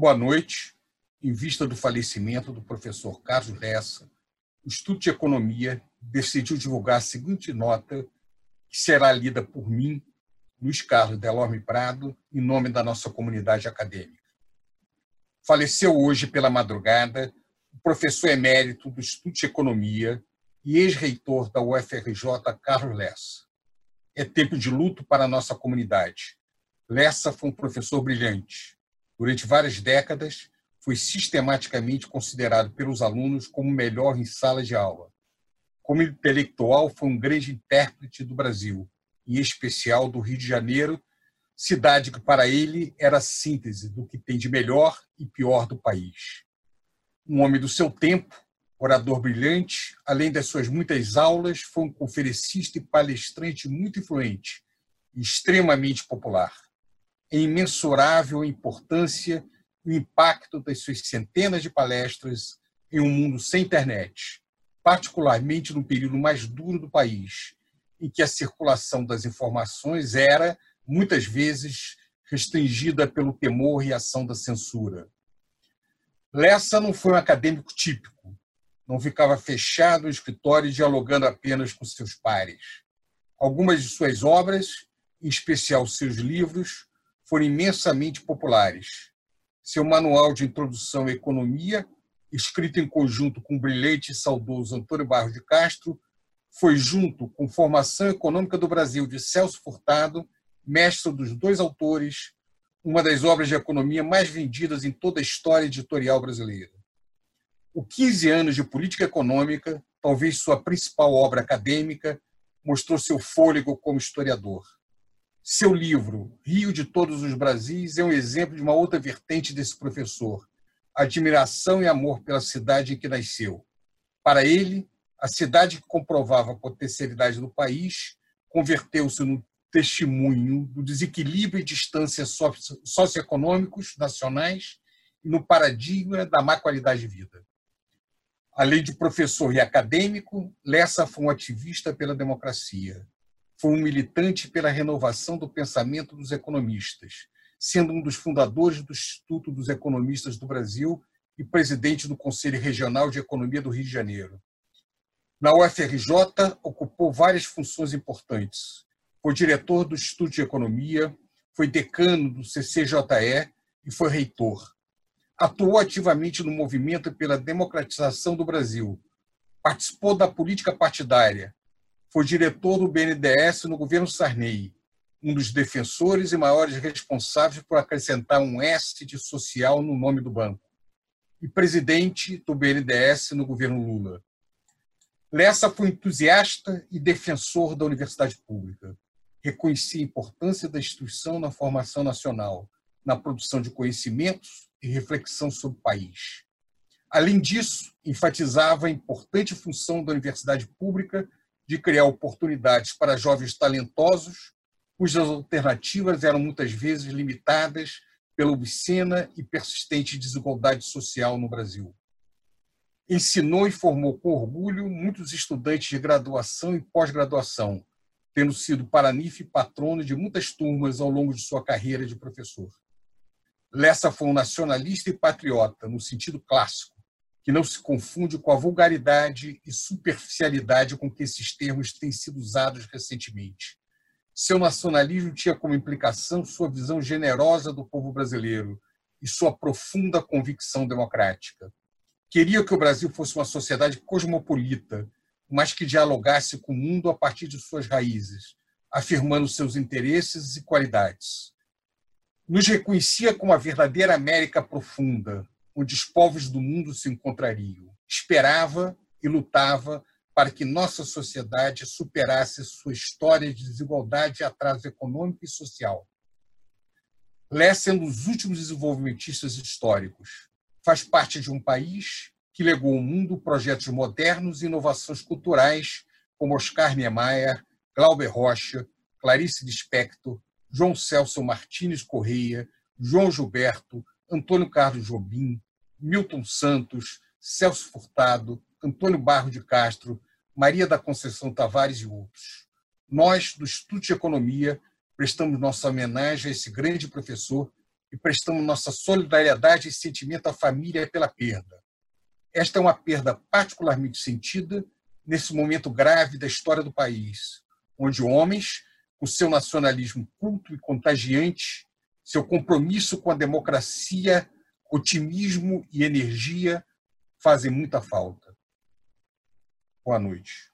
Boa noite. Em vista do falecimento do professor Carlos Lessa, o Instituto de Economia decidiu divulgar a seguinte nota, que será lida por mim, Luiz Carlos Delorme Prado, em nome da nossa comunidade acadêmica. Faleceu hoje pela madrugada o professor emérito do Instituto de Economia e ex-reitor da UFRJ, Carlos Lessa. É tempo de luto para a nossa comunidade. Lessa foi um professor brilhante. Durante várias décadas, foi sistematicamente considerado pelos alunos como o melhor em sala de aula. Como intelectual, foi um grande intérprete do Brasil, em especial do Rio de Janeiro, cidade que para ele era a síntese do que tem de melhor e pior do país. Um homem do seu tempo, orador brilhante, além das suas muitas aulas, foi um conferencista e palestrante muito influente extremamente popular. É imensurável importância o impacto das suas centenas de palestras em um mundo sem internet, particularmente no período mais duro do país, em que a circulação das informações era, muitas vezes, restringida pelo temor e ação da censura. Lessa não foi um acadêmico típico, não ficava fechado no escritório dialogando apenas com seus pares. Algumas de suas obras, em especial seus livros, foram imensamente populares. Seu manual de introdução à economia, escrito em conjunto com o brilhante e saudoso Antônio Barros de Castro, foi junto com Formação Econômica do Brasil de Celso Furtado, mestre dos dois autores, uma das obras de economia mais vendidas em toda a história editorial brasileira. O 15 anos de política econômica, talvez sua principal obra acadêmica, mostrou seu fôlego como historiador. Seu livro, Rio de Todos os Brasis, é um exemplo de uma outra vertente desse professor, admiração e amor pela cidade em que nasceu. Para ele, a cidade que comprovava a potencialidade do país converteu-se no testemunho do desequilíbrio e distância socioeconômicos nacionais e no paradigma da má qualidade de vida. Além de professor e acadêmico, Lessa foi um ativista pela democracia. Foi um militante pela renovação do pensamento dos economistas, sendo um dos fundadores do Instituto dos Economistas do Brasil e presidente do Conselho Regional de Economia do Rio de Janeiro. Na UFRJ, ocupou várias funções importantes. Foi diretor do Instituto de Economia, foi decano do CCJE e foi reitor atuou ativamente no movimento pela democratização do Brasil, participou da política partidária, foi diretor do BNDES no governo Sarney, um dos defensores e maiores responsáveis por acrescentar um S de social no nome do banco, e presidente do BNDES no governo Lula. Lessa foi entusiasta e defensor da universidade pública. Reconhecia a importância da instituição na formação nacional, na produção de conhecimentos e reflexão sobre o país. Além disso, enfatizava a importante função da universidade pública de criar oportunidades para jovens talentosos, cujas alternativas eram muitas vezes limitadas pela obscena e persistente desigualdade social no Brasil. Ensinou e formou com orgulho muitos estudantes de graduação e pós-graduação, tendo sido paranif e patrono de muitas turmas ao longo de sua carreira de professor. Lessa foi um nacionalista e patriota, no sentido clássico, que não se confunde com a vulgaridade e superficialidade com que esses termos têm sido usados recentemente. Seu nacionalismo tinha como implicação sua visão generosa do povo brasileiro e sua profunda convicção democrática. Queria que o Brasil fosse uma sociedade cosmopolita, mas que dialogasse com o mundo a partir de suas raízes, afirmando seus interesses e qualidades nos reconhecia como a verdadeira América profunda, onde os povos do mundo se encontrariam. Esperava e lutava para que nossa sociedade superasse sua história de desigualdade e atraso econômico e social. Lessa é um dos últimos desenvolvimentistas históricos. Faz parte de um país que legou ao mundo projetos modernos e inovações culturais como Oscar Niemeyer, Glauber Rocha, Clarice Lispector, João Celso Martins Correia, João Gilberto, Antônio Carlos Jobim, Milton Santos, Celso Furtado, Antônio Barro de Castro, Maria da Conceição Tavares e outros. Nós, do Instituto Economia, prestamos nossa homenagem a esse grande professor e prestamos nossa solidariedade e sentimento à família pela perda. Esta é uma perda particularmente sentida nesse momento grave da história do país, onde homens, com seu nacionalismo culto e contagiante, seu compromisso com a democracia, otimismo e energia fazem muita falta. Boa noite.